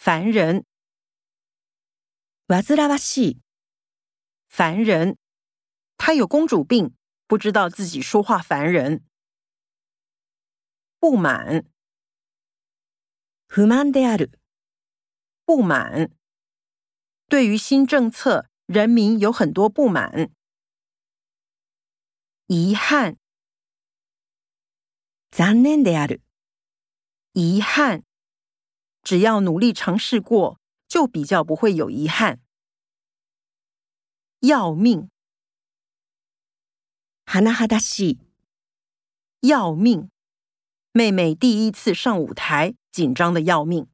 烦人，煩わしい、烦人。他有公主病，不知道自己说话烦人。不满，不満である、不满。对于新政策，人民有很多不满。遗憾，残念である、遗憾。 只要努力尝试过，就比较不会有遗憾。要命，甚だしい、要命！妹妹第一次上舞台，紧张的要命。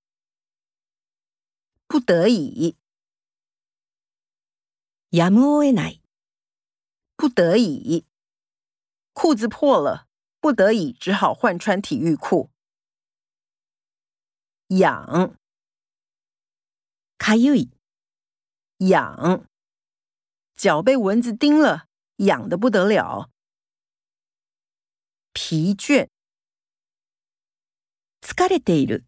不得已，やむを得ない、不得已，裤子破了，不得已只好换穿体育裤。 痒，かゆい、痒，脚被蚊子叮了，痒得不得了。疲倦，疲れている、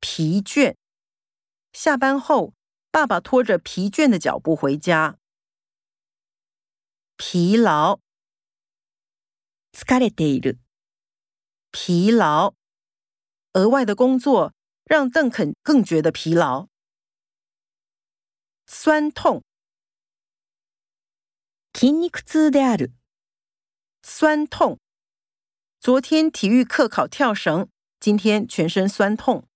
疲倦。下班后，爸爸拖着疲倦的脚步回家。疲劳，疲れている、疲劳。 额外的工作让邓肯更觉得疲劳。酸痛，筋肉痛である、酸痛。昨天体育课考跳绳，今天全身酸痛。